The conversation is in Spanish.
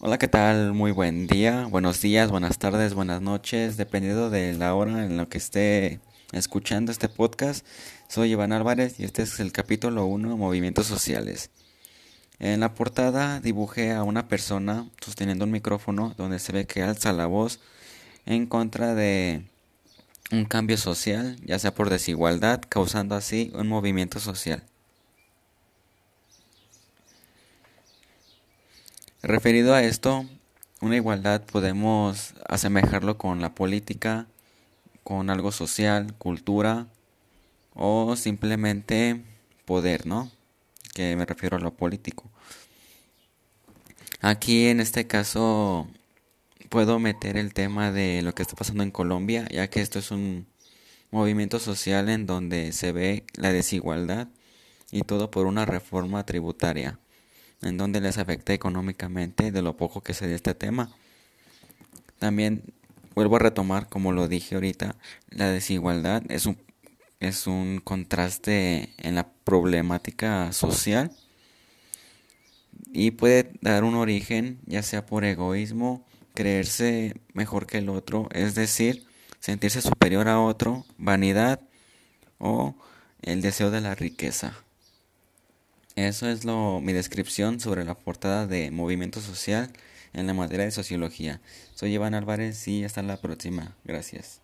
Hola, ¿qué tal? Muy buen día, buenos días, buenas tardes, buenas noches, dependiendo de la hora en la que esté escuchando este podcast. Soy Iván Álvarez y este es el capítulo 1, Movimientos Sociales. En la portada dibujé a una persona sosteniendo un micrófono donde se ve que alza la voz en contra de un cambio social, ya sea por desigualdad, causando así un movimiento social. Referido a esto, una igualdad podemos asemejarlo con la política, con algo social, cultura o simplemente poder, ¿no? Que me refiero a lo político. Aquí en este caso puedo meter el tema de lo que está pasando en Colombia, ya que esto es un movimiento social en donde se ve la desigualdad y todo por una reforma tributaria en donde les afecta económicamente de lo poco que se de este tema. También vuelvo a retomar, como lo dije ahorita, la desigualdad es un, es un contraste en la problemática social y puede dar un origen ya sea por egoísmo, creerse mejor que el otro, es decir, sentirse superior a otro, vanidad o el deseo de la riqueza. Eso es lo, mi descripción sobre la portada de Movimiento Social en la materia de Sociología. Soy Iván Álvarez y hasta la próxima. Gracias.